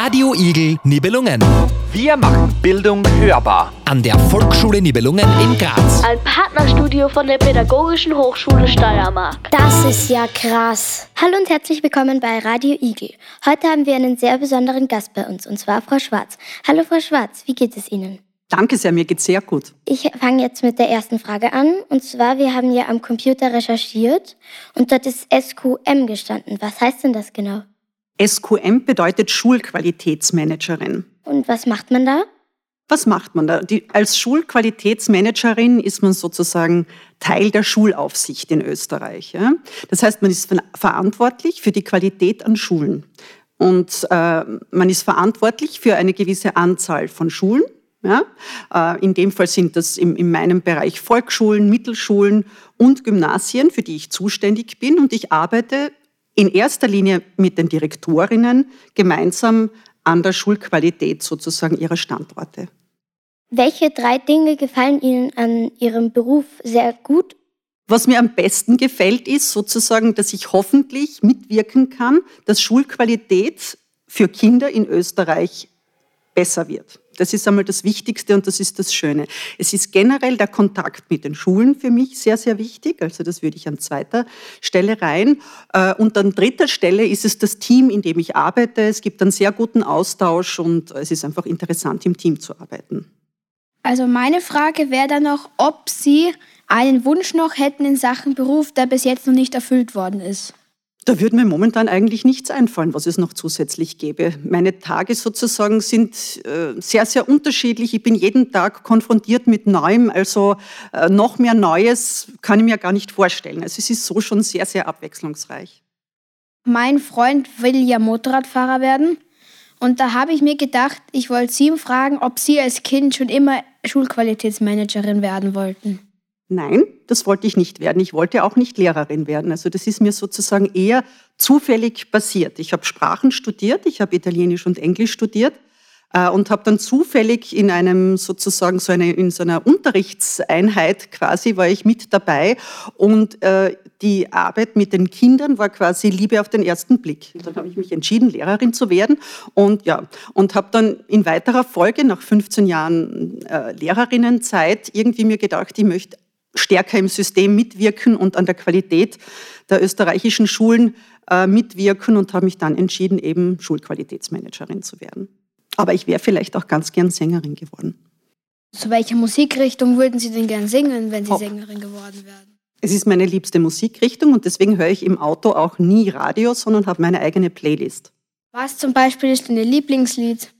Radio Igel Nibelungen. Wir machen Bildung hörbar. An der Volksschule Nibelungen in Graz. Ein Partnerstudio von der Pädagogischen Hochschule Steiermark. Das ist ja krass. Hallo und herzlich willkommen bei Radio Igel. Heute haben wir einen sehr besonderen Gast bei uns, und zwar Frau Schwarz. Hallo Frau Schwarz, wie geht es Ihnen? Danke sehr, mir geht's sehr gut. Ich fange jetzt mit der ersten Frage an. Und zwar, wir haben ja am Computer recherchiert und dort ist SQM gestanden. Was heißt denn das genau? SQM bedeutet Schulqualitätsmanagerin. Und was macht man da? Was macht man da? Die, als Schulqualitätsmanagerin ist man sozusagen Teil der Schulaufsicht in Österreich. Ja? Das heißt, man ist verantwortlich für die Qualität an Schulen. Und äh, man ist verantwortlich für eine gewisse Anzahl von Schulen. Ja? Äh, in dem Fall sind das in, in meinem Bereich Volksschulen, Mittelschulen und Gymnasien, für die ich zuständig bin. Und ich arbeite in erster Linie mit den Direktorinnen gemeinsam an der Schulqualität sozusagen ihrer Standorte. Welche drei Dinge gefallen Ihnen an Ihrem Beruf sehr gut? Was mir am besten gefällt, ist sozusagen, dass ich hoffentlich mitwirken kann, dass Schulqualität für Kinder in Österreich besser wird. Das ist einmal das Wichtigste und das ist das Schöne. Es ist generell der Kontakt mit den Schulen für mich sehr, sehr wichtig. Also das würde ich an zweiter Stelle rein. Äh, und an dritter Stelle ist es das Team, in dem ich arbeite. Es gibt einen sehr guten Austausch und es ist einfach interessant, im Team zu arbeiten. Also meine Frage wäre dann noch, ob Sie einen Wunsch noch hätten in Sachen Beruf, der bis jetzt noch nicht erfüllt worden ist. Da würde mir momentan eigentlich nichts einfallen, was es noch zusätzlich gäbe. Meine Tage sozusagen sind äh, sehr, sehr unterschiedlich. Ich bin jeden Tag konfrontiert mit Neuem. Also äh, noch mehr Neues kann ich mir gar nicht vorstellen. Also es ist so schon sehr, sehr abwechslungsreich. Mein Freund will ja Motorradfahrer werden. Und da habe ich mir gedacht, ich wollte Sie fragen, ob Sie als Kind schon immer Schulqualitätsmanagerin werden wollten. Nein, das wollte ich nicht werden. Ich wollte auch nicht Lehrerin werden. Also das ist mir sozusagen eher zufällig passiert. Ich habe Sprachen studiert, ich habe Italienisch und Englisch studiert äh, und habe dann zufällig in einem sozusagen so eine, in so einer Unterrichtseinheit quasi war ich mit dabei und äh, die Arbeit mit den Kindern war quasi Liebe auf den ersten Blick. Und dann habe ich mich entschieden, Lehrerin zu werden und ja und habe dann in weiterer Folge nach 15 Jahren äh, Lehrerinnenzeit irgendwie mir gedacht, ich möchte stärker im System mitwirken und an der Qualität der österreichischen Schulen äh, mitwirken und habe mich dann entschieden, eben Schulqualitätsmanagerin zu werden. Aber ich wäre vielleicht auch ganz gern Sängerin geworden. Zu welcher Musikrichtung würden Sie denn gern singen, wenn Sie Pop. Sängerin geworden wären? Es ist meine liebste Musikrichtung und deswegen höre ich im Auto auch nie Radio, sondern habe meine eigene Playlist. Was zum Beispiel ist Ihr Lieblingslied?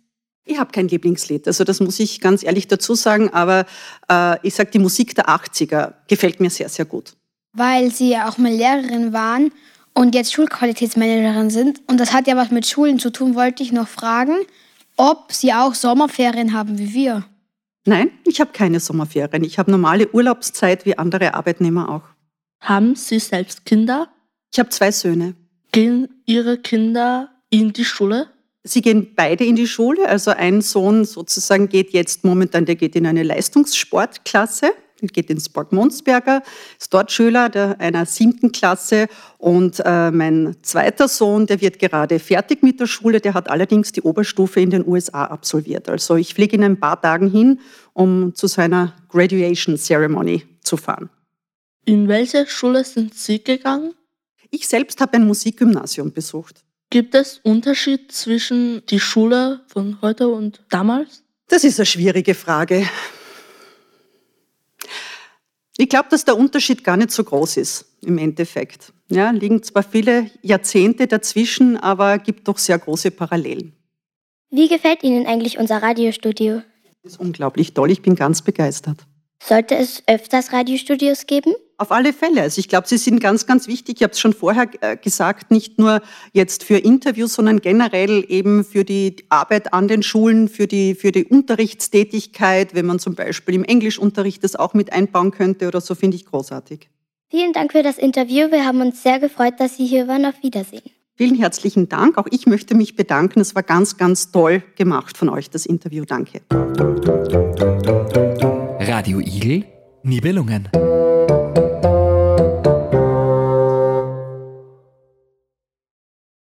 Ich habe kein Lieblingslied, also das muss ich ganz ehrlich dazu sagen, aber äh, ich sage, die Musik der 80er gefällt mir sehr, sehr gut. Weil Sie ja auch mal Lehrerin waren und jetzt Schulqualitätsmanagerin sind und das hat ja was mit Schulen zu tun, wollte ich noch fragen, ob Sie auch Sommerferien haben wie wir. Nein, ich habe keine Sommerferien. Ich habe normale Urlaubszeit wie andere Arbeitnehmer auch. Haben Sie selbst Kinder? Ich habe zwei Söhne. Gehen Ihre Kinder in die Schule? Sie gehen beide in die Schule. Also ein Sohn sozusagen geht jetzt momentan, der geht in eine Leistungssportklasse, geht ins Sport Monsberger, ist dort Schüler der, einer siebten Klasse. Und äh, mein zweiter Sohn, der wird gerade fertig mit der Schule, der hat allerdings die Oberstufe in den USA absolviert. Also ich fliege in ein paar Tagen hin, um zu seiner Graduation Ceremony zu fahren. In welche Schule sind Sie gegangen? Ich selbst habe ein Musikgymnasium besucht. Gibt es Unterschied zwischen die Schule von heute und damals? Das ist eine schwierige Frage. Ich glaube, dass der Unterschied gar nicht so groß ist im Endeffekt. Ja, liegen zwar viele Jahrzehnte dazwischen, aber gibt doch sehr große Parallelen. Wie gefällt Ihnen eigentlich unser Radiostudio? Das ist unglaublich toll, ich bin ganz begeistert. Sollte es öfters Radiostudios geben? Auf alle Fälle. Also ich glaube, sie sind ganz, ganz wichtig. Ich habe es schon vorher äh, gesagt, nicht nur jetzt für Interviews, sondern generell eben für die Arbeit an den Schulen, für die, für die Unterrichtstätigkeit, wenn man zum Beispiel im Englischunterricht das auch mit einbauen könnte oder so, finde ich großartig. Vielen Dank für das Interview. Wir haben uns sehr gefreut, dass Sie hier waren. Auf Wiedersehen. Vielen herzlichen Dank. Auch ich möchte mich bedanken. Es war ganz, ganz toll gemacht von euch, das Interview. Danke. Radio Igel, Nibelungen.